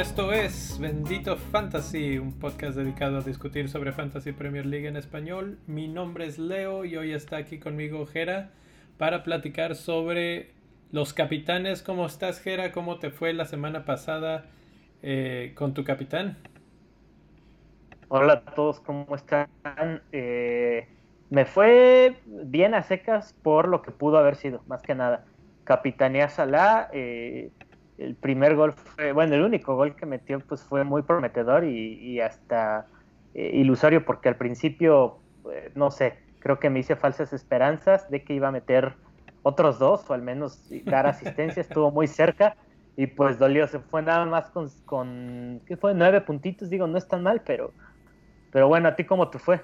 Esto es Bendito Fantasy, un podcast dedicado a discutir sobre Fantasy Premier League en español. Mi nombre es Leo y hoy está aquí conmigo Jera para platicar sobre los capitanes. ¿Cómo estás, Jera? ¿Cómo te fue la semana pasada eh, con tu capitán? Hola a todos, ¿cómo están? Eh, me fue bien a secas por lo que pudo haber sido, más que nada. Capitaneé a Salah, eh, el primer gol fue, bueno, el único gol que metió pues fue muy prometedor y, hasta eh, ilusorio porque al principio, no sé, creo que me hice falsas esperanzas de que iba a meter otros dos o al menos dar asistencia, estuvo muy cerca y pues dolió, se fue nada más con, con ¿qué fue? Nueve puntitos, digo, no es tan mal, pero pero bueno, ¿a ti cómo te fue?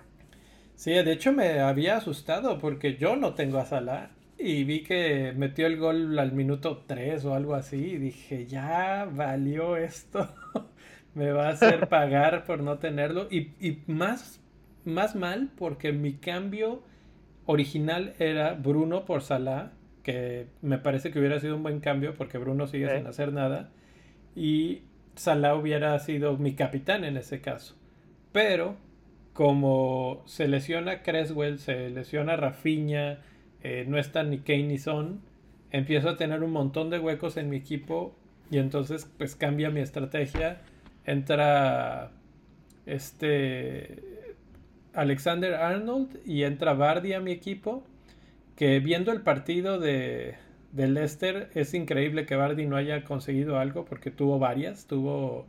Sí, de hecho me había asustado porque yo no tengo a Salah y vi que metió el gol al minuto 3 o algo así y dije, ya valió esto, me va a hacer pagar por no tenerlo y, y más, más mal porque mi cambio original era Bruno por Salah, que me parece que hubiera sido un buen cambio porque Bruno sigue sin hacer nada y Salah hubiera sido mi capitán en ese caso. Pero como se lesiona Creswell, se lesiona Rafinha, eh, no está ni Kane ni Son, empiezo a tener un montón de huecos en mi equipo y entonces pues cambia mi estrategia. Entra este Alexander Arnold y entra Bardi a mi equipo. Que viendo el partido de, de Leicester es increíble que Bardi no haya conseguido algo porque tuvo varias, tuvo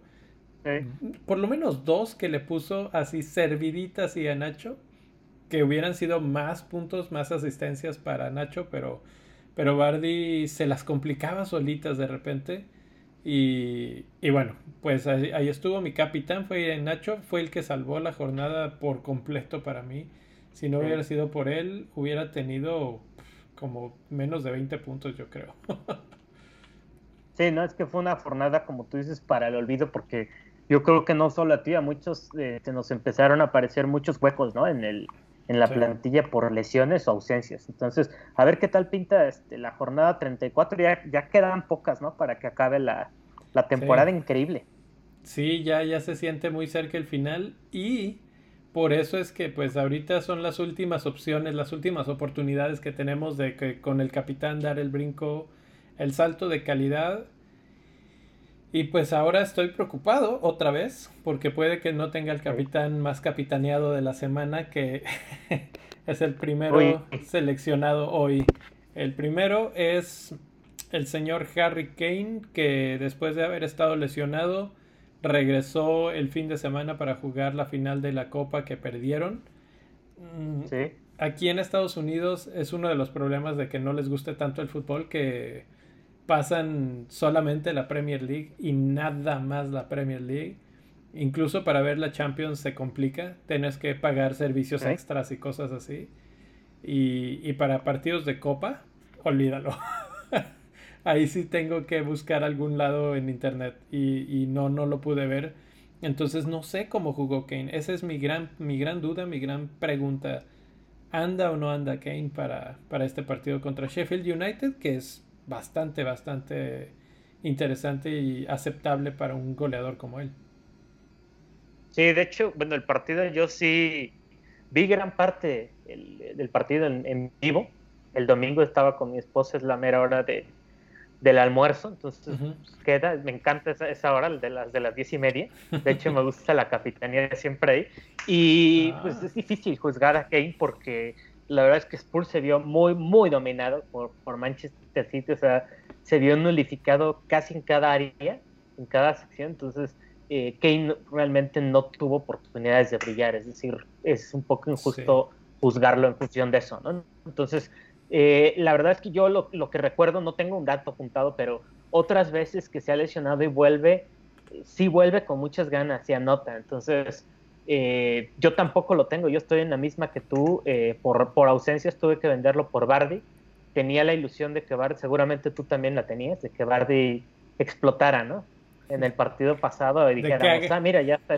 por lo menos dos que le puso así serviditas y a Nacho. Que hubieran sido más puntos, más asistencias para Nacho, pero, pero Bardi se las complicaba solitas de repente. Y, y bueno, pues ahí, estuvo mi capitán, fue Nacho, fue el que salvó la jornada por completo para mí. Si no hubiera sido por él, hubiera tenido como menos de 20 puntos, yo creo. sí, no, es que fue una jornada, como tú dices, para el olvido, porque yo creo que no solo a ti, a muchos eh, se nos empezaron a aparecer muchos huecos, ¿no? En el en la plantilla por lesiones o ausencias. Entonces, a ver qué tal pinta este, la jornada 34. Ya, ya quedan pocas, ¿no? Para que acabe la, temporada increíble. Sí, ya, ya se siente muy cerca el final y por eso es que pues ahorita son las últimas opciones, las últimas oportunidades que tenemos de que con el capitán dar el brinco, el salto de calidad y pues ahora estoy preocupado otra vez, porque puede que no tenga el capitán más capitaneado de la semana, que es el primero seleccionado hoy. El primero es el señor Harry Kane, que después de haber estado lesionado, regresó el fin de semana para jugar la final de la Copa que perdieron. Mm, aquí en Estados Unidos es uno de los problemas de que no les guste tanto el fútbol que pasan solamente la Premier League y nada más la Premier League. Incluso para ver la Champions se complica, tienes que pagar servicios extras y cosas así. Y, para partidos de copa, olvídalo. Ahí sí tengo que buscar algún lado en internet y, no, no lo pude ver. Entonces no sé cómo jugó Kane. Esa es mi gran, mi gran duda, mi gran pregunta. ¿Anda o no anda Kane para, para este partido contra Sheffield United? Que es bastante, bastante interesante y aceptable para un goleador como él. Sí, de hecho, bueno, el partido yo sí vi gran parte del partido en, vivo. El domingo estaba con mi esposa, es la mera hora de, del almuerzo, entonces pues, queda, me encanta esa, esa, hora de las de las diez y media. De hecho, me gusta la capitanía siempre ahí. Y pues ah. es difícil juzgar a Kane porque la verdad es que Spurs se vio muy, muy dominado por, por Manchester City, o sea, se vio nulificado casi en cada área, en cada sección, entonces eh, Kane realmente no tuvo oportunidades de brillar, es decir, es un poco injusto juzgarlo en función de eso, ¿no? Entonces, eh, la verdad es que yo lo, lo, que recuerdo, no tengo un dato apuntado, pero otras veces que se ha lesionado y vuelve, sí vuelve con muchas ganas y anota, entonces eh, yo tampoco lo tengo, yo estoy en la misma que tú, eh, por, por ausencias tuve que venderlo por Bardi. Tenía la ilusión de que Bardi, seguramente tú también la tenías, de que Bardi explotara, ¿no? En el partido pasado y dijéramos, ah, mira, ya está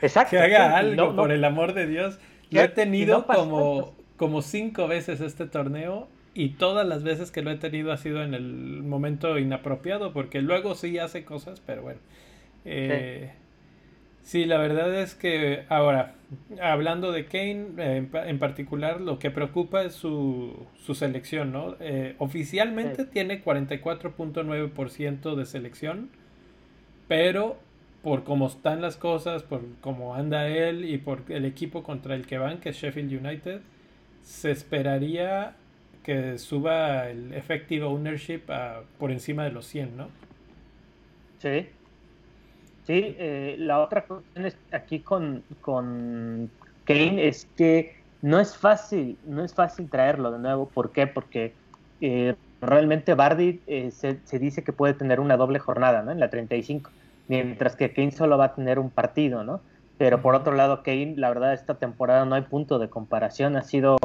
Exacto. Que haga algo, por el amor de Dios. Lo he tenido como, como cinco veces este torneo y todas las veces que lo he tenido ha sido en el momento inapropiado, porque luego sí hace cosas, pero bueno. Eh, sí. La verdad es que ahora, hablando de Kane eh, en, particular, lo que preocupa es su, su selección, ¿no? Eh, oficialmente tiene 44.9% de selección, pero por cómo están las cosas, por cómo anda él y por el equipo contra el que van, que es Sheffield United, se esperaría que suba el effective ownership a, por encima de los 100, ¿no? Sí. Sí, eh, la otra cuestión es aquí con, con Kane es que no es fácil, no es fácil traerlo de nuevo. ¿Por qué? Porque eh, realmente Bardi eh, se, se, dice que puede tener una doble jornada, ¿no? En la 35, mientras que Kane solo va a tener un partido, ¿no? Pero por otro lado, Kane, la verdad, esta temporada no hay punto de comparación. Ha sido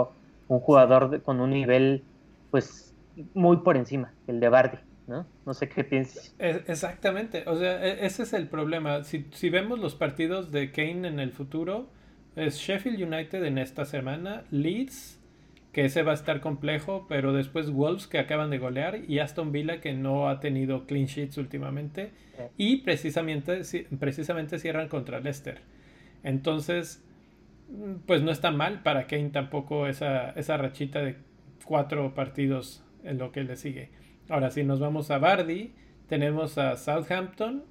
un jugador con un nivel pues muy por encima, el de Bardi, ¿no? No sé qué piensas. Exactamente, o sea, e, ese es el problema. Si, si vemos los partidos de Kane en el futuro, es Sheffield United en esta semana, Leeds, que ese va a estar complejo, pero después Wolves que acaban de golear y Aston Villa que no ha tenido clean sheets últimamente y precisamente, precisamente cierran contra Leicester. Entonces, pues no está mal para Kane tampoco esa, esa rachita de cuatro partidos en lo que le sigue. Ahora, si nos vamos a Bardi, tenemos a Southampton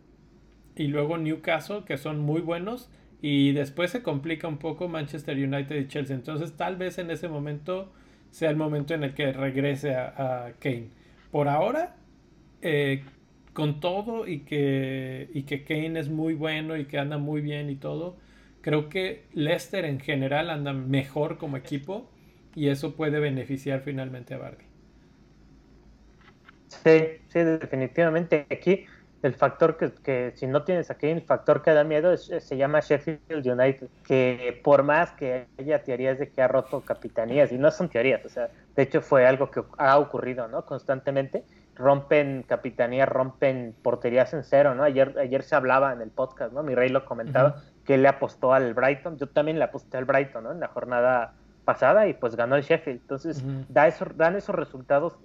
y luego Newcastle, que son muy buenos, y después se complica un poco Manchester United y Chelsea. Entonces, tal vez en ese momento sea el momento en el que regrese a, Kane. Por ahora, eh, con todo y que, y que Kane es muy bueno y que anda muy bien y todo, Creo que Leicester en general anda mejor como equipo y eso puede beneficiar finalmente a Bardi. Sí, sí, definitivamente. Aquí el factor que, si no tienes aquí, el factor que da miedo se llama Sheffield United, que por más que haya teorías de que ha roto capitanías, y no son teorías, o sea, de hecho fue algo que ha ocurrido, ¿no? Constantemente, rompen capitanías, rompen porterías en cero, ¿no? Ayer, ayer se hablaba en el podcast, ¿no? Mi rey lo comentaba, que le apostó al Brighton, yo también le aposté al Brighton, ¿no? En la jornada pasada y pues ganó el Sheffield. Entonces, da eso, dan esos resultados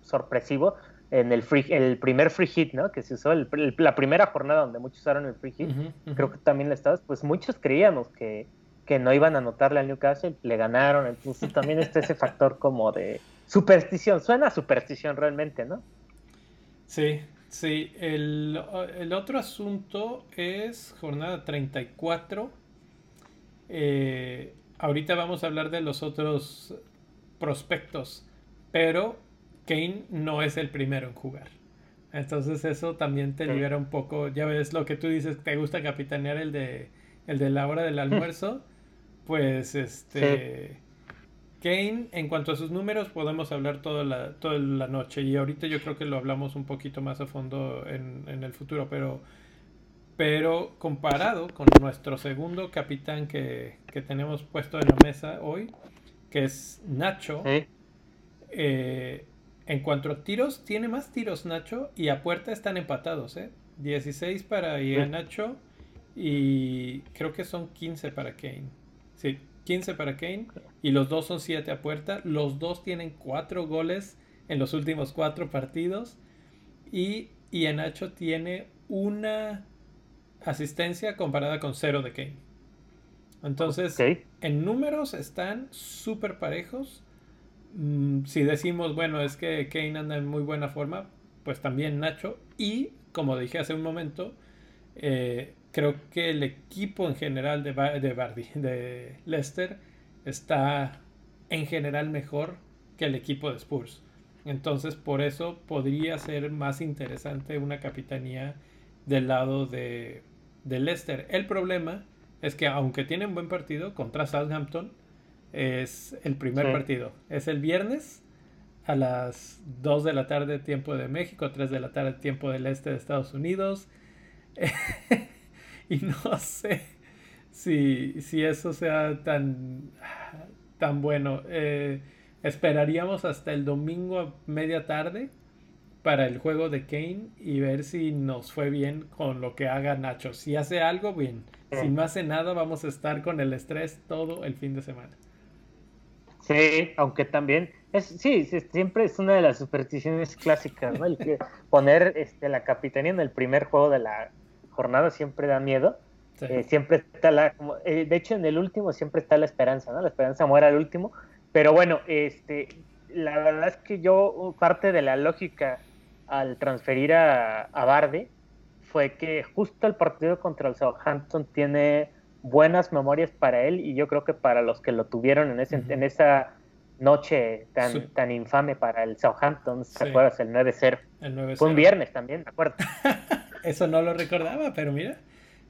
sorpresivos en el, free, el primer free hit, ¿no? Que se usó la primera jornada donde muchos usaron el free hit. Creo que también le estabas, pues muchos creíamos que, que no iban a anotarle al Newcastle, le ganaron. Entonces, también está ese factor como de superstición. Suena superstición realmente, ¿no? Sí, Sí, el, otro asunto es jornada 34. Eh, ahorita vamos a hablar de los otros prospectos, pero Kane no es el primero en jugar. Entonces eso también te libera un poco. Ya ves lo que tú dices, te gusta capitanear el de, el de la hora del almuerzo. Pues este... Kane, en cuanto a sus números, podemos hablar toda la, toda la noche y ahorita yo creo que lo hablamos un poquito más a fondo en, el futuro, pero, pero comparado con nuestro segundo capitán que, tenemos puesto en la mesa hoy, que es Nacho, eh, en cuanto a tiros, tiene más tiros Nacho y a puerta están empatados, ¿eh? 16 para Nacho y creo que son 15 para Kane. Sí. 15 para Kane y los dos son 7 a puerta. Los dos tienen 4 goles en los últimos 4 partidos y Nacho tiene una asistencia comparada con 0 de Kane. Entonces, en números están súper parejos. Mm, si decimos, bueno, es que Kane anda en muy buena forma, pues también Nacho. Y, como dije hace un momento, eh, creo que el equipo en general de, de Bardi, de Leicester, está en general mejor que el equipo de Spurs. Entonces, por eso podría ser más interesante una capitanía del lado de, de Leicester. El problema es que, aunque tienen buen partido contra Southampton, es el primer partido. Es el viernes a las 2 de la tarde, tiempo de México, 3 de la tarde, tiempo del este de Estados Unidos. y no sé si, si eso sea tan, tan bueno. Eh, esperaríamos hasta el domingo a media tarde para el juego de Kane y ver si nos fue bien con lo que haga Nacho. Si hace algo, bien. si no hace nada, vamos a estar con el estrés todo el fin de semana. Sí, aunque también es, sí, siempre es una de las supersticiones clásicas, ¿no? El que poner este, la capitanía en el primer juego de la jornada siempre da miedo. Eh, siempre está la, eh, de hecho en el último siempre está la esperanza, ¿no? La esperanza muere al último. Pero bueno, este, la verdad es que yo parte de la lógica al transferir a, a Bardi fue que justo el partido contra el Southampton tiene buenas memorias para él y yo creo que para los que lo tuvieron en, ese, en esa noche tan, tan infame para el Southampton, ¿te acuerdas? El 9-0. Fue un viernes también, ¿de acuerdo? Eso no lo recordaba, pero mira,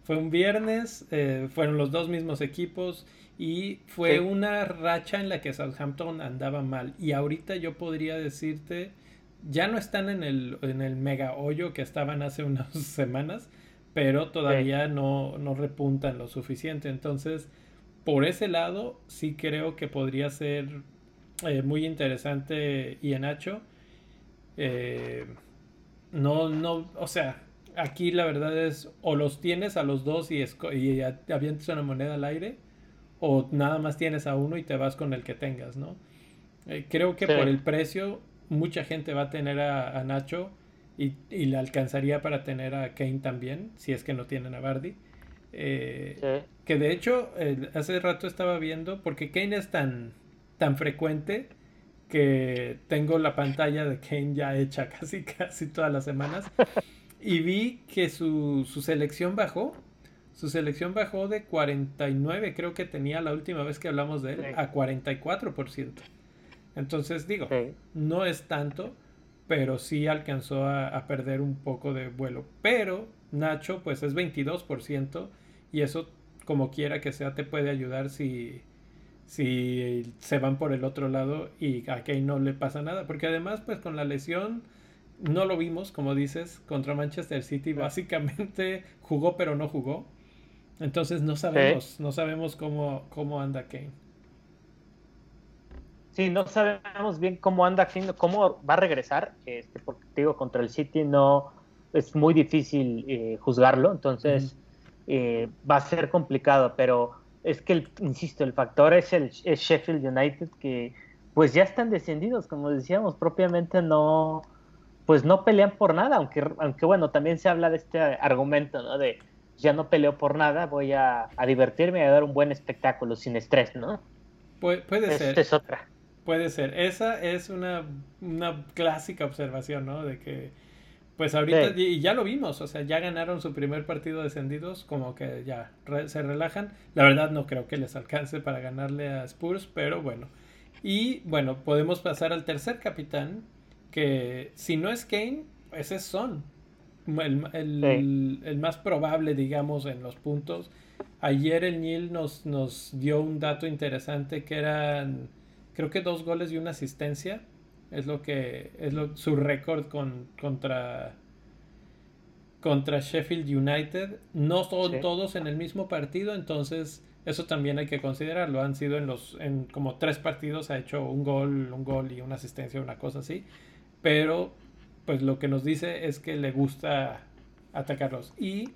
fue un viernes, eh, fueron los dos mismos equipos y fue una racha en la que Southampton andaba mal. Y ahorita yo podría decirte, ya no están en el, en el mega hoyo que estaban hace unas semanas, pero todavía no, no repuntan lo suficiente. Entonces, por ese lado, sí creo que podría ser eh, muy interesante Ianacho. Eh, no, no, o sea, aquí la verdad es o los tienes a los dos y, y avientas una moneda al aire, o nada más tienes a uno y te vas con el que tengas, ¿no? Eh, creo que por el precio, mucha gente va a tener a Nacho y, y, le alcanzaría para tener a Kane también, si es que no tienen a Bardi. Eh, que de hecho, hace rato estaba viendo, porque Kane es tan, tan frecuente que tengo la pantalla de Kane ya hecha casi, casi todas las semanas. Y vi que su, su selección bajó. Su selección bajó de 49, creo que tenía la última vez que hablamos de él, a 44%. Entonces digo, no es tanto, pero sí alcanzó a, perder un poco de vuelo. Pero Nacho, pues es 22% y eso, como quiera que sea, te puede ayudar si, si se van por el otro lado y a Kane no le pasa nada. Porque además, pues con la lesión, no lo vimos, como dices, contra Manchester City. Básicamente jugó, pero no jugó. Entonces no sabemos, no sabemos cómo, cómo anda Kane. Sí, no sabemos bien cómo anda, cómo va a regresar, este, porque digo, contra el City no es muy difícil eh, juzgarlo, entonces eh, va a ser complicado, pero es que, insisto, el factor es el Sheffield United que pues ya están descendidos, como decíamos, propiamente no, pues no pelean por nada, aunque, aunque bueno, también se habla de este argumento, ¿no? De ya no peleo por nada, voy a, divertirme y a dar un buen espectáculo sin estrés, ¿no? puede ser. es otra. Puede ser. Esa es una, una clásica observación, ¿no? De que, pues ahorita, y ya lo vimos, o sea, ya ganaron su primer partido descendidos, como que ya se relajan. La verdad no creo que les alcance para ganarle a Spurs, pero bueno. Y bueno, podemos pasar al tercer capitán, que si no es Kane, ese es Son. El, el, el, más probable, digamos, en los puntos. Ayer el Nil nos, nos dio un dato interesante que eran creo que dos goles y una asistencia es lo que es lo, su récord con, contra contra Sheffield United. No son todos en el mismo partido, entonces eso también hay que considerarlo. Han sido en los en como tres partidos ha hecho un gol, un gol y una asistencia, una cosa así. Pero pues lo que nos dice es que le gusta atacarlos y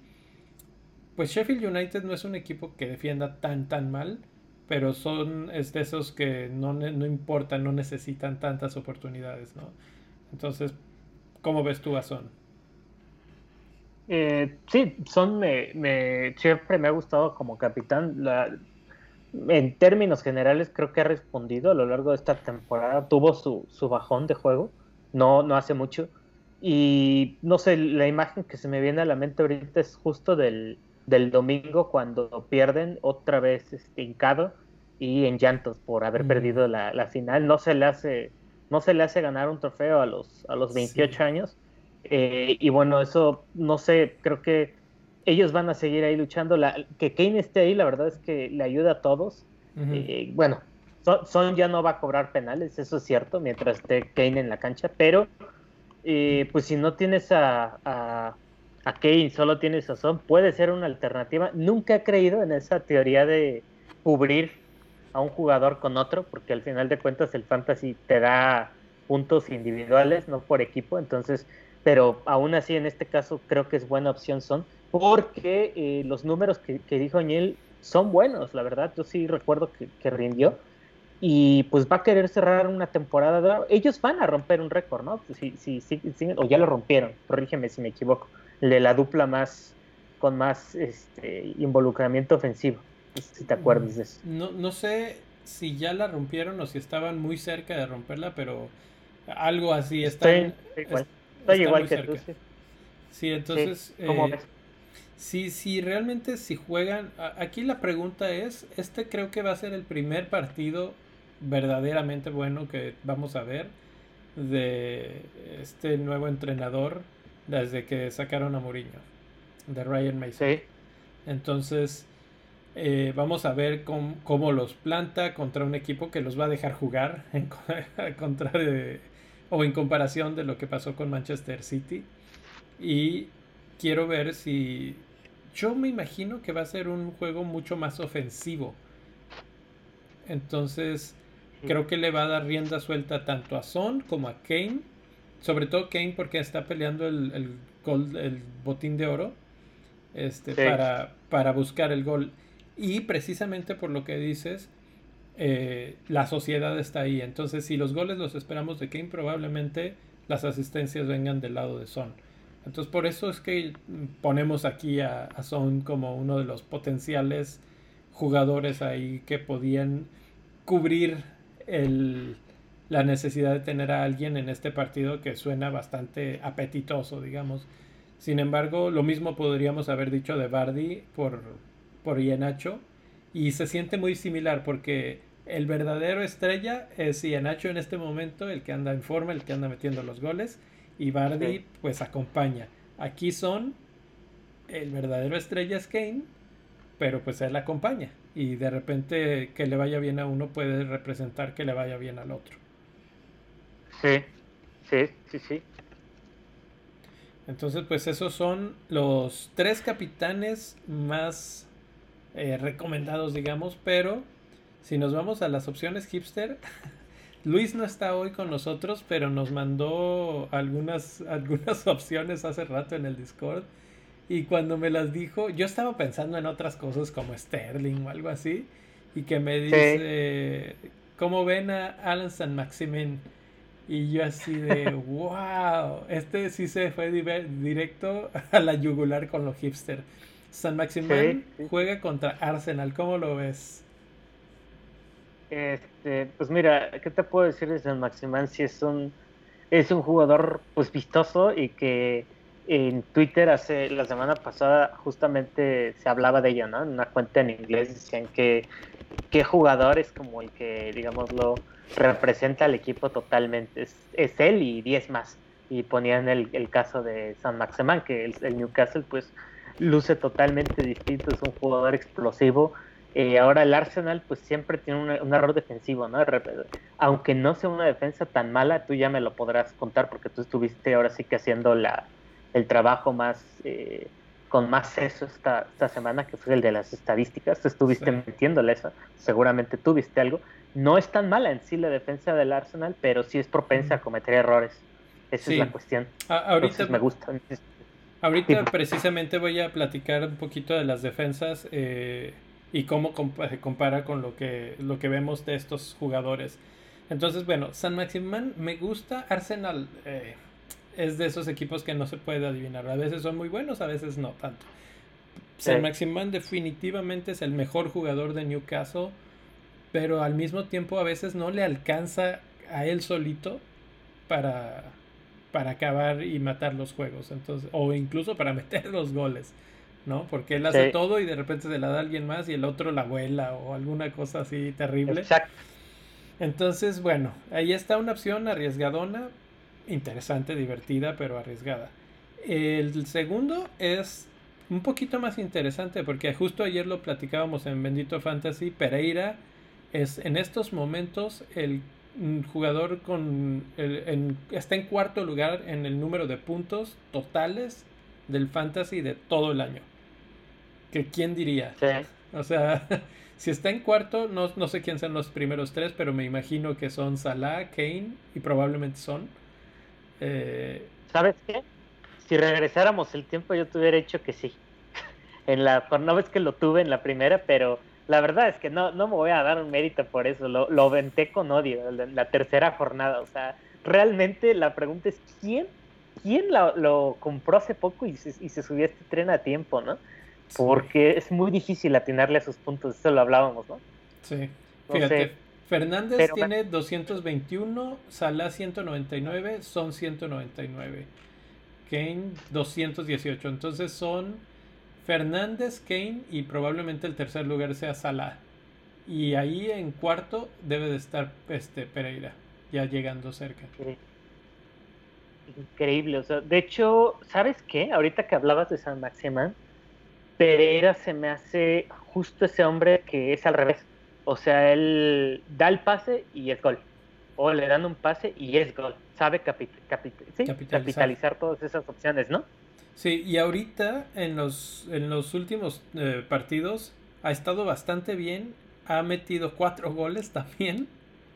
pues Sheffield United no es un equipo que defienda tan tan mal pero son es de esos que no, no importan, no necesitan tantas oportunidades, ¿no? Entonces, ¿cómo ves tú a Son? Eh, sí, Son me, me, siempre me ha gustado como capitán. En términos generales, creo que ha respondido a lo largo de esta temporada. Tuvo su, su bajón de juego, no, no hace mucho. Y no sé, la imagen que se me viene a la mente ahorita es justo del, del domingo cuando pierden otra vez este, hincado y en llantos por haber mm. perdido la, final. No se le hace no se le hace ganar un trofeo a los a los 28 años. Eh, y bueno, eso no sé, creo que ellos van a seguir ahí luchando. La, que Kane esté ahí, la verdad es que le ayuda a todos. Eh, bueno, Son, ya no va a cobrar penales, eso es cierto, mientras esté Kane en la cancha, pero eh, pues si no tienes a a Kane solo tiene sazón, puede ser una alternativa. Nunca he creído en esa teoría de cubrir a un jugador con otro, porque al final de cuentas el fantasy te da puntos individuales, no por equipo, entonces, pero aún así en este caso creo que es buena opción son. porque eh, los números que, dijo Añel son buenos, la verdad, yo sí recuerdo que, rindió y pues va a querer cerrar una temporada. Ellos van a romper un récord, ¿no? Si, si, si, o ya lo rompieron, corrígeme si me equivoco, de la dupla más con más este, involucramiento ofensivo, si te acuerdas de eso. No, no sé si ya la rompieron o si estaban muy cerca de romperla, pero algo así están, igual, estoy igual que tú. Sí, entonces... Eh, Sí, sí, realmente si juegan, aquí la pregunta es, este creo que va a ser el primer partido verdaderamente bueno que vamos a ver de este nuevo entrenador desde que sacaron a Mourinho, de Ryan Mason. Entonces, eh, vamos a ver cómo, los planta contra un equipo que los va a dejar jugar en contra de, o en comparación de lo que pasó con Manchester City. Y quiero ver si yo me imagino que va a ser un juego mucho más ofensivo. Entonces, creo que le va a dar rienda suelta tanto a Son como a Kane. Sobre todo Kane porque está peleando el, el, el botín de oro este, para, para buscar el gol. Y precisamente por lo que dices, eh, la sociedad está ahí. Entonces, si los goles los esperamos de Kane, probablemente las asistencias vengan del lado de Son. Entonces por eso es que ponemos aquí a, Son como uno de los potenciales jugadores ahí que podían cubrir el, la necesidad de tener a alguien en este partido que suena bastante apetitoso, digamos. Sin embargo, lo mismo podríamos haber dicho de Bardi por, por y se siente muy similar porque el verdadero estrella es Ienacho en este momento, el que anda en forma, el que anda metiendo los goles y Bardi pues acompaña. Aquí son el verdadero estrella es Kane, pero pues él acompaña y de repente que le vaya bien a uno puede representar que le vaya bien al otro. Sí, sí, sí, sí. Entonces pues esos son los tres capitanes más eh, recomendados digamos, pero si nos vamos a las opciones hipster, Luis no está hoy con nosotros, pero nos mandó algunas, algunas opciones hace rato en el Discord. Y cuando me las dijo, yo estaba pensando en otras cosas como Sterling o algo así. Y que me dice, ¿cómo ven a Alan San Maximin? Y yo así de, wow, este sí se fue directo a la yugular con los hipster. San Maximin juega contra Arsenal, ¿cómo lo ves? Este, pues mira, ¿qué te puedo decir de San Maximán? Si es un, es un jugador pues vistoso y que en Twitter hace la semana pasada justamente se hablaba de ello, ¿no? En una cuenta en inglés decían que qué jugador es como el que, digámoslo, representa al equipo totalmente. Es, él y 10 más. Y ponían el, el caso de San Maximán, que el, el Newcastle pues luce totalmente distinto, es un jugador explosivo, eh, ahora el Arsenal pues siempre tiene un error defensivo, ¿no? Aunque no sea una defensa tan mala, tú ya me lo podrás contar porque tú estuviste ahora sí que haciendo la, el trabajo más eh, con más seso esta, esta semana, que fue el de las estadísticas, tú estuviste metiéndole eso, seguramente tuviste algo. No es tan mala en sí la defensa del Arsenal, pero sí es propensa a cometer errores. Esa es la cuestión. ahorita me gusta. Ahorita precisamente voy a platicar un poquito de las defensas. Eh, y cómo se compara con lo que, lo que vemos de estos jugadores. Entonces, bueno, San Maximán me gusta. Arsenal eh, es de esos equipos que no se puede adivinar. A veces son muy buenos, a veces no tanto. San Maximán definitivamente es el mejor jugador de Newcastle, pero al mismo tiempo a veces no le alcanza a él solito para, para acabar y matar los juegos. Entonces, o incluso para meter los goles. ¿no? Porque él hace todo y de repente se la da a alguien más y el otro la vuela o alguna cosa así terrible. Exacto. Entonces, bueno, ahí está una opción arriesgadona, interesante, divertida, pero arriesgada. El segundo es un poquito más interesante porque justo ayer lo platicábamos en Bendito Fantasy. Pereira es en estos momentos el jugador con está en cuarto lugar en el número de puntos totales del fantasy de todo el año que quién diría. O sea, si está en cuarto, no, no, sé quién son los primeros tres, pero me imagino que son Salah, Kane y probablemente son. Eh, ¿Sabes qué? Si regresáramos el tiempo, yo te hubiera dicho que sí. en la jornada, es que lo tuve en la primera, pero la verdad es que no, no me voy a dar un mérito por eso, lo, lo venté con odio en la tercera jornada, o sea, realmente la pregunta es quién, quién lo, compró hace poco y se, y se, subió a este tren a tiempo, ¿no? Porque es muy difícil atinarle a sus puntos, eso lo hablábamos, ¿no? Sí, fíjate, Fernández tiene 221, Salah 199, Son 199, Kane 218, entonces son Fernández, Kane y probablemente el tercer lugar sea Salah. Y ahí en cuarto debe de estar este Pereira, ya llegando cerca. Increíble, o sea, de hecho, ¿sabes qué? Ahorita que hablabas de San Maximán, Pereira se me hace justo ese hombre que es al revés. O sea, él da el pase y es gol. O le dan un pase y es gol. Sabe capitalizar todas esas opciones, ¿no? Sí, y ahorita en los, en los últimos eh, partidos ha estado bastante bien. Ha metido cuatro goles también.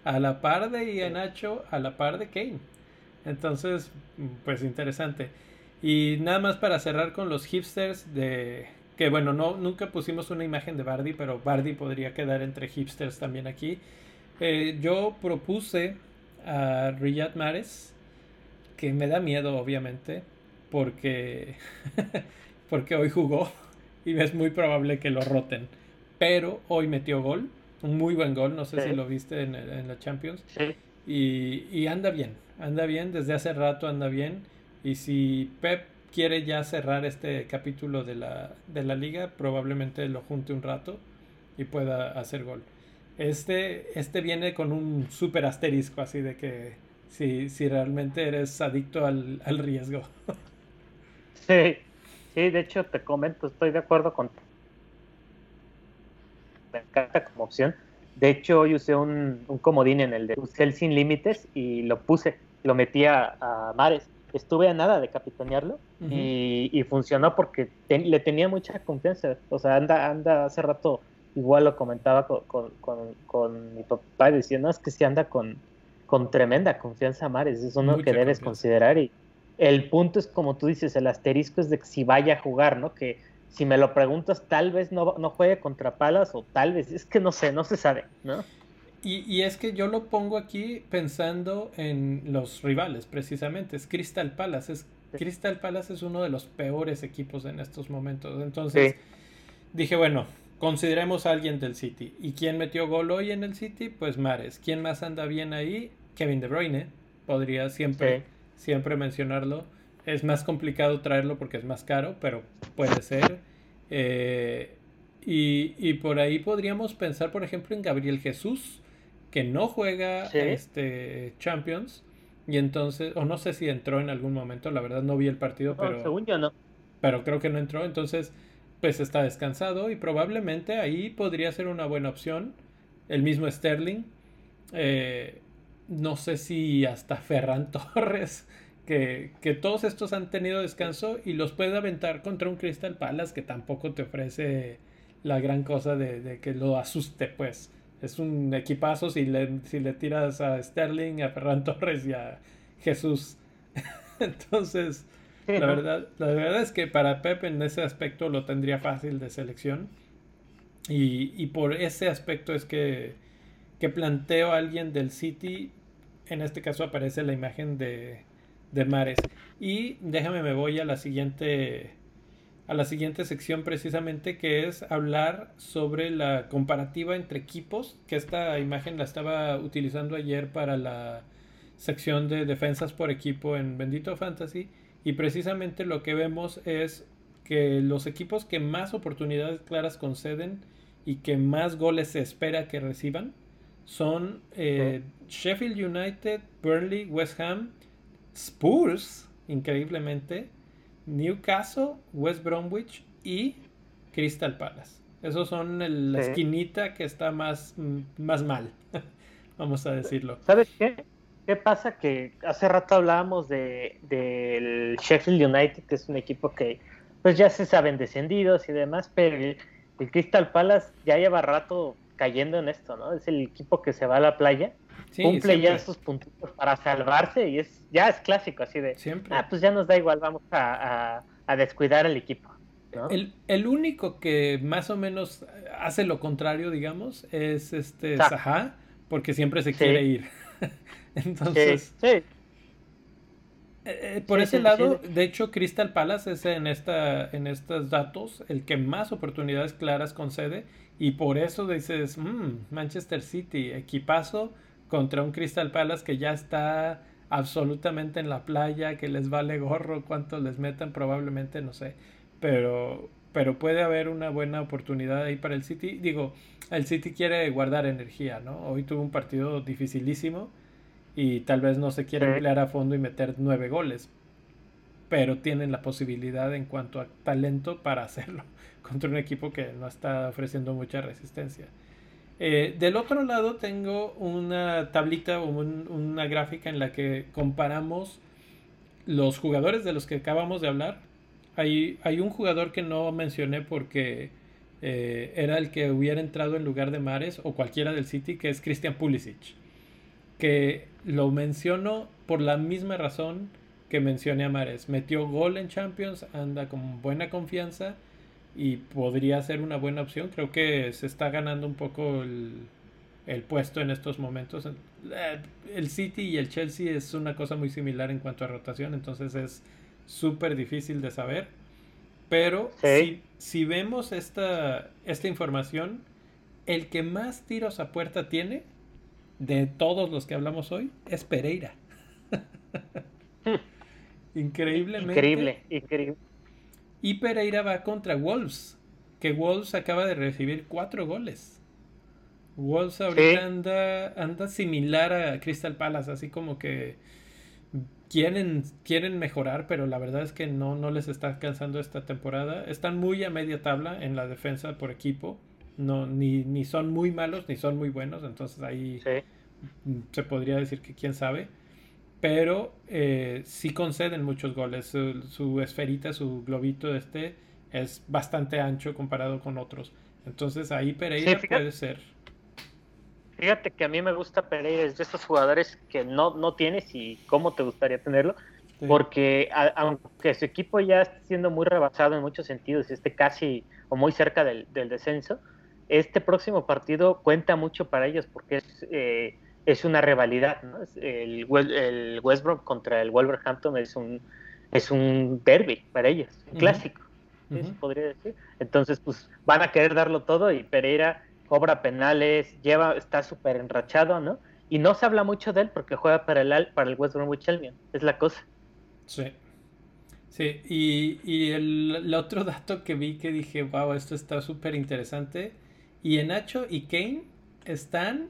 A la par de Ianacho, a la par de Kane. Entonces, pues interesante. Y nada más para cerrar con los hipsters de... Que bueno, no, nunca pusimos una imagen de Bardi, pero Bardi podría quedar entre hipsters también aquí. Eh, yo propuse a Riyad Mares, que me da miedo obviamente, porque, porque hoy jugó y es muy probable que lo roten. Pero hoy metió gol, un muy buen gol, no sé si lo viste en, en la Champions. Y, y, anda bien, anda bien, desde hace rato anda bien. Y si Pep quiere ya cerrar este capítulo de la, de la liga, probablemente lo junte un rato y pueda hacer gol. Este, este viene con un súper asterisco, así de que si, si realmente eres adicto al, al riesgo. Sí, sí, de hecho te comento, estoy de acuerdo con. Me encanta como opción. De hecho, hoy usé un, comodín en el de el sin límites y lo puse, lo metí a, Mares. Estuve a nada de capitanearlo y, funcionó porque le tenía mucha confianza. O sea, anda, anda hace rato, igual lo comentaba con, con, mi papá, diciendo, es que si anda con, con tremenda confianza Mares, es uno que debes considerar y, el punto es, como tú dices, el asterisco es de que si vaya a jugar, ¿no? Que si me lo preguntas, tal vez no, no juegue contra Palas o tal vez, es que no sé, no se sabe, ¿no? Y, y, es que yo lo pongo aquí pensando en los rivales, precisamente. Es Crystal Palace. Es, Crystal Palace es uno de los peores equipos en estos momentos. Entonces, dije, bueno, consideremos a alguien del City. ¿Y quién metió gol hoy en el City? Pues Mares. ¿Quién más anda bien ahí? Kevin De Bruyne. Podría siempre siempre mencionarlo. Es más complicado traerlo porque es más caro, pero puede ser. Eh, y, por ahí podríamos pensar, por ejemplo, en Gabriel Jesús, que no juega este Champions. Y entonces, o no sé si entró en algún momento, la verdad no vi el partido, pero. Según yo no. Pero creo que no entró. Entonces, pues está descansado y probablemente ahí podría ser una buena opción. El mismo Sterling. Eh, no sé si hasta Ferran Torres, que, todos estos han tenido descanso y los puede aventar contra un Crystal Palace que tampoco te ofrece la gran cosa de, que lo asuste, pues. Es un equipazo si le, si le tiras a Sterling, a Ferran Torres y a Jesús. Entonces, la verdad, la verdad es que para Pep en ese aspecto lo tendría fácil de selección. Y, y por ese aspecto es que, que planteo a alguien del City en este caso aparece la imagen de, de Mares. Y déjame, me voy a la siguiente a la siguiente sección precisamente que es hablar sobre la comparativa entre equipos, que esta imagen la estaba utilizando ayer para la sección de defensas por equipo en Bendito Fantasy y precisamente lo que vemos es que los equipos que más oportunidades claras conceden y que más goles se espera que reciban son eh, Sheffield United, Burnley, West Ham, Spurs, increíblemente, Newcastle, West Bromwich y Crystal Palace. Esos son la esquinita que está más, más mal, vamos a decirlo. ¿Sabes qué? ¿Qué pasa? Que hace rato hablábamos de, del Sheffield United, que es un equipo que pues ya se saben descendidos y demás, pero el Crystal Palace ya lleva rato cayendo en esto, ¿no? Es el equipo que se va a la playa, cumple ya sus puntitos para salvarse y es ya es clásico, así de, siempre. ah, pues ya nos da igual, vamos a, descuidar al equipo. El, único que más o menos hace lo contrario, digamos, es este Zaha, porque siempre se quiere ir. Entonces, sí. Eh, eh, por ese lado, de hecho, Crystal Palace es en, esta, en estos datos el que más oportunidades claras concede y por eso dices, mm, Manchester City, equipazo contra un Crystal Palace que ya está absolutamente en la playa, que les vale gorro cuánto les metan, probablemente, no sé, pero, pero puede haber una buena oportunidad ahí para el City. Digo, el City quiere guardar energía, ¿no? Hoy tuvo un partido dificilísimo y tal vez no se quiere emplear a fondo y meter nueve goles, pero tienen la posibilidad en cuanto a talento para hacerlo contra un equipo que no está ofreciendo mucha resistencia. Eh, del otro lado tengo una tablita o una gráfica en la que comparamos los jugadores de los que acabamos de hablar. Hay, un jugador que no mencioné porque eh, era el que hubiera entrado en lugar de Mares o cualquiera del City, que es Christian Pulisic que lo menciono por la misma razón que mencioné a Mares. Metió gol en Champions, anda con buena confianza y podría ser una buena opción. Creo que se está ganando un poco el, puesto en estos momentos. Eh, el City y el Chelsea es una cosa muy similar en cuanto a rotación, entonces es súper difícil de saber. Pero si, si, vemos esta, esta información, el que más tiros a puerta tiene de todos los que hablamos hoy es Pereira. Increíblemente. Increíble, increíble. Y Pereira va contra Wolves, que Wolves acaba de recibir cuatro goles. Wolves ahorita anda, anda similar a Crystal Palace, así como que quieren, quieren mejorar, pero la verdad es que no, no les está alcanzando esta temporada. Están muy a media tabla en la defensa por equipo no, ni, ni son muy malos ni son muy buenos, entonces ahí se podría decir que quién sabe. Pero eh, sí conceden muchos goles. Su, esferita, su globito este es bastante ancho comparado con otros. Entonces ahí Pereira puede ser. Fíjate que a mí me gusta Pereira, es de esos jugadores que no, no tienes y cómo te gustaría tenerlo. Porque aunque su equipo ya está siendo muy rebasado en muchos sentidos, esté casi o muy cerca del, del descenso, este próximo partido cuenta mucho para ellos porque es, eh, es una rivalidad. ¿no? El, el West Brom contra el Wolverhampton es un, es un derby para ellos, un clásico, podría decir. Entonces, pues van a querer darlo todo y Pereira cobra penales, lleva, está súper enrachado, ¿no? Y no se habla mucho de él porque juega para el, para el West Bromwich Albion, es la cosa. Sí. Sí, y, y el, el, otro dato que vi que dije, wow, esto está súper interesante, y Nacho y Kane están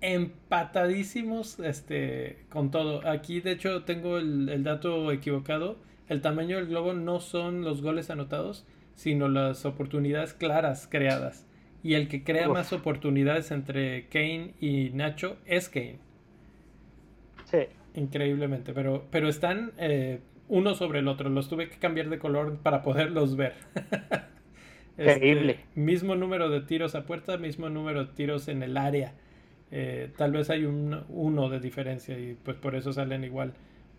empatadísimos este, con todo. Aquí, de hecho, tengo el, dato equivocado. El tamaño del globo no son los goles anotados, sino las oportunidades claras creadas. Y el que crea más oportunidades entre Kane y Nacho es Kane. Sí. Increíblemente, pero, pero están eh, uno sobre el otro. Los tuve que cambiar de color para poderlos ver. Increíble. Este, mismo número de tiros a puerta, mismo número de tiros en el área. Eh, tal vez hay un uno de diferencia y pues por eso salen igual.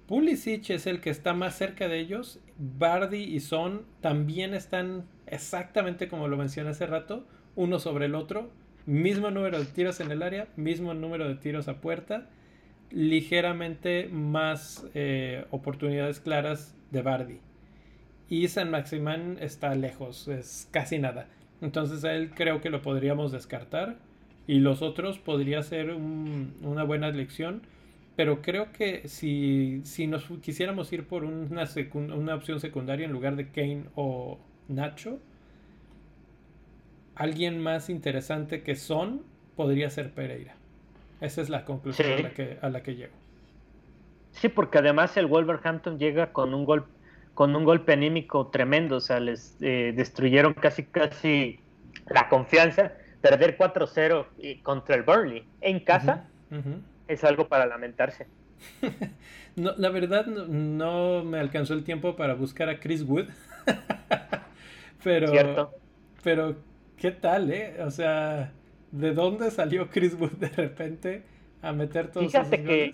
Pulisic es el que está más cerca de ellos. Bardi y Son también están exactamente como lo mencioné hace rato, uno sobre el otro. Mismo número de tiros en el área, mismo número de tiros a puerta. Ligeramente más eh, oportunidades claras de Bardi y San Maximán está lejos, es casi nada. Entonces a él creo que lo podríamos descartar y los otros podría ser una buena elección. Pero creo que si, si nos quisiéramos ir por una, una opción secundaria en lugar de Kane o Nacho, alguien más interesante que Son podría ser Pereira. Esa es la conclusión a, la que, a la que llego. Sí, porque además el Wolverhampton llega con un gol con un golpe anímico tremendo, o sea, les eh, destruyeron casi, casi la confianza. Perder 4-0 eh, contra el Burnley en casa es algo para lamentarse. no, la verdad no, me alcanzó el tiempo para buscar a Chris Wood. pero, Cierto. pero, ¿qué tal, eh? O sea, ¿de dónde salió Chris Wood de repente a meter todos Fíjate que,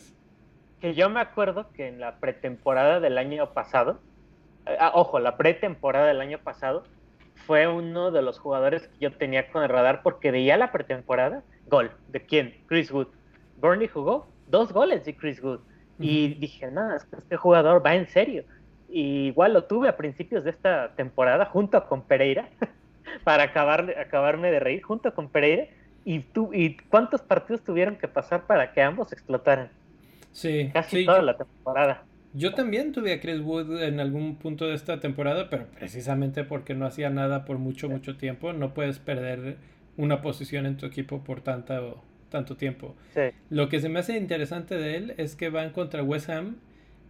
que yo me acuerdo que en la pretemporada del año pasado, ah, ojo, la pretemporada del año pasado fue uno de los jugadores que yo tenía con el radar porque veía la pretemporada, gol, ¿de quién? Chris Wood. Burnley jugó dos goles de Chris Wood. Y dije, no, este jugador va en serio. Y igual lo tuve a principios de esta temporada junto con Pereira, para acabar, acabarme de reír, junto con Pereira. Y, tú, ¿Y cuántos partidos tuvieron que pasar para que ambos explotaran? Sí, casi toda la temporada. Yo también tuve a Chris Wood en algún punto de esta temporada, pero precisamente porque no hacía nada por mucho, mucho tiempo, no puedes perder una posición en tu equipo por tanto, tanto tiempo. Lo que se me hace interesante de él es que van contra West Ham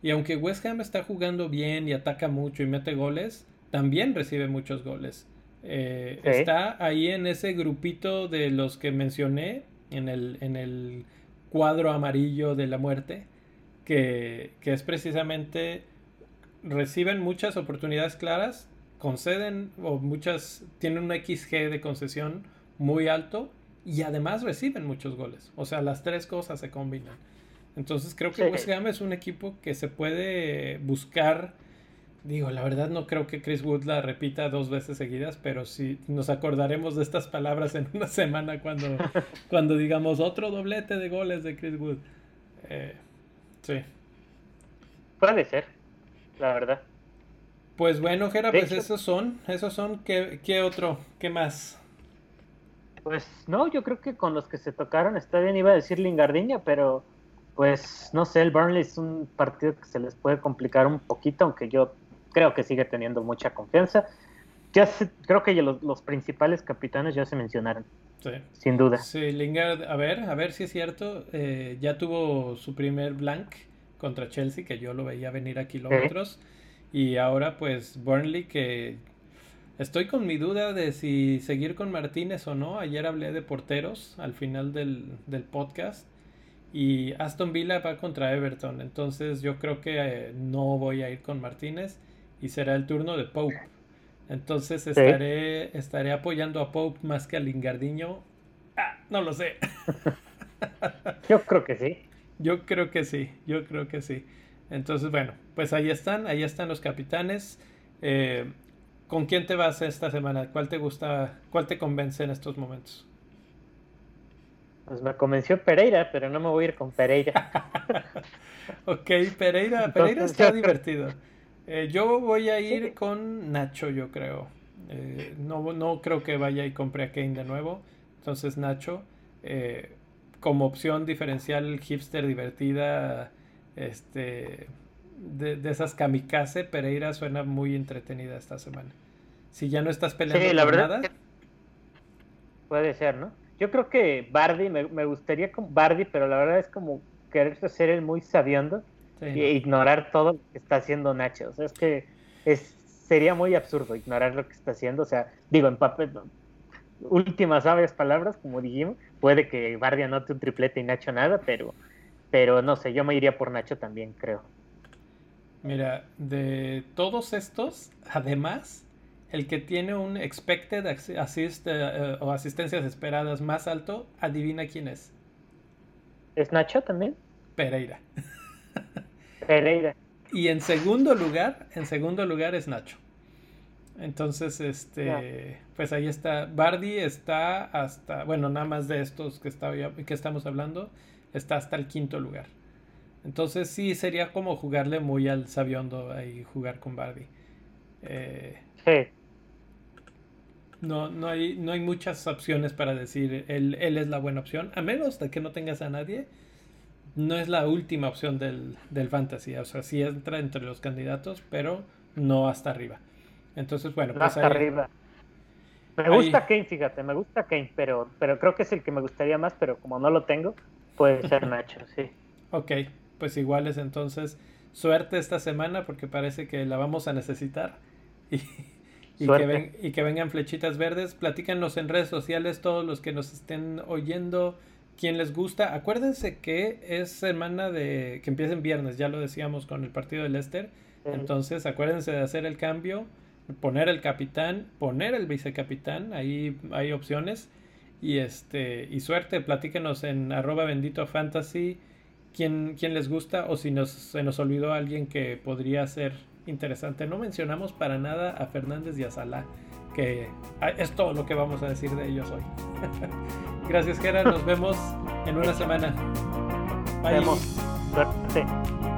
y aunque West Ham está jugando bien y ataca mucho y mete goles, también recibe muchos goles. Eh, está ahí en ese grupito de los que mencioné en el, en el cuadro amarillo de la muerte, que, que es precisamente reciben muchas oportunidades claras, conceden o muchas tienen un XG de concesión muy alto y además reciben muchos goles. O sea, las tres cosas se combinan. Entonces creo que West Ham es un equipo que se puede buscar. Digo, la verdad no creo que Chris Wood la repita dos veces seguidas, pero sí nos acordaremos de estas palabras en una semana cuando, cuando digamos otro doblete de goles de Chris Wood. Eh, sí. Puede ser, la verdad. Pues bueno, Jera, pues esos son, esos son, ¿qué, ¿qué otro? ¿Qué más? Pues no, yo creo que con los que se tocaron está bien, iba a decir Lingardiña, pero pues no sé, el Burnley es un partido que se les puede complicar un poquito, aunque yo creo que sigue teniendo mucha confianza. Ya creo que los, principales capitanes ya se mencionaron. Sí. Sin duda. Sí, Lingard, a ver, a ver si es cierto. Eh, ya tuvo su primer blank contra Chelsea, que yo lo veía venir a kilómetros. Y ahora, pues, Burnley, que Estoy con mi duda de si seguir con Martínez o no. Ayer hablé de porteros al final del, podcast. Y Aston Villa va contra Everton. Entonces yo creo que eh, no voy a ir con Martínez. Y será el turno de Pope. Entonces estaré, estaré apoyando a Pope más que a Lingardiño. Ah, no lo sé. yo creo que sí. Yo creo que sí. Yo creo que sí. Entonces, bueno, pues ahí están. Ahí están los capitanes. Eh, ¿Con quién te vas esta semana? ¿Cuál te gusta, cuál te convence en estos momentos? Pues me convenció Pereira, pero no me voy a ir con Pereira. ok, Pereira, Pereira está divertido. Eh, yo voy a ir con Nacho, yo creo. Eh, no, no creo que vaya y compre a Kane de nuevo. Entonces Nacho, eh, como opción diferencial hipster divertida, este, de, de esas kamikaze, Pereira suena muy entretenida esta semana. Si ya no estás peleando sí, la verdad nada. Puede ser, ¿no? Yo creo que Bardi, me, gustaría con Bardi, pero la verdad es como querer ser el muy e ignorar todo lo que está haciendo Nacho. O sea, es que es, sería muy absurdo ignorar lo que está haciendo. O sea, digo, en papel, últimas sabias palabras, como dijimos, puede que Bardi anote un triplete y Nacho nada, pero, pero no sé, yo me iría por Nacho también, creo. Mira, de todos estos, además, el que tiene un expected assist eh, o asistencias esperadas más alto, adivina quién es. ¿Es Nacho también? Pereira. Pereira. Y en segundo lugar, en segundo lugar es Nacho. Entonces, este, pues ahí está. Bardi está hasta, bueno, nada más de estos que, está, que estamos hablando, está hasta el quinto lugar. Entonces sí, sería como jugarle muy al sabiondo ahí, jugar con Bardi. Eh, sí no, no, hay, no hay muchas opciones para decir él, él es la buena opción, a menos de que no tengas a nadie. No es la última opción del, del fantasy, o sea, sí entra entre los candidatos, pero no hasta arriba. Entonces, bueno, pues hasta arriba. Me gusta Kane, fíjate, me gusta Kane, pero, pero creo que es el que me gustaría más, pero como no lo tengo, puede ser Nacho, sí. Ok, pues iguales entonces, suerte esta semana porque parece que la vamos a necesitar. Y, y que, y que, vengan flechitas verdes. Platícanos en redes sociales todos los que nos estén oyendo, quién les gusta. Acuérdense que es semana de que empieza en viernes, ya lo decíamos con el partido de Leicester. Entonces acuérdense de hacer el cambio, poner el capitán, poner el vicecapitán, ahí hay opciones. Y este, y suerte, platíquenos en arroba bendito fantasy quién, quién les gusta o si nos, se nos olvidó alguien que podría ser interesante. No mencionamos para nada a Fernández y a Salah, que ah, es todo lo que vamos a decir de ellos hoy. Gracias, Gerard. Nos vemos en una semana. Bye. Nos vemos. Suerte.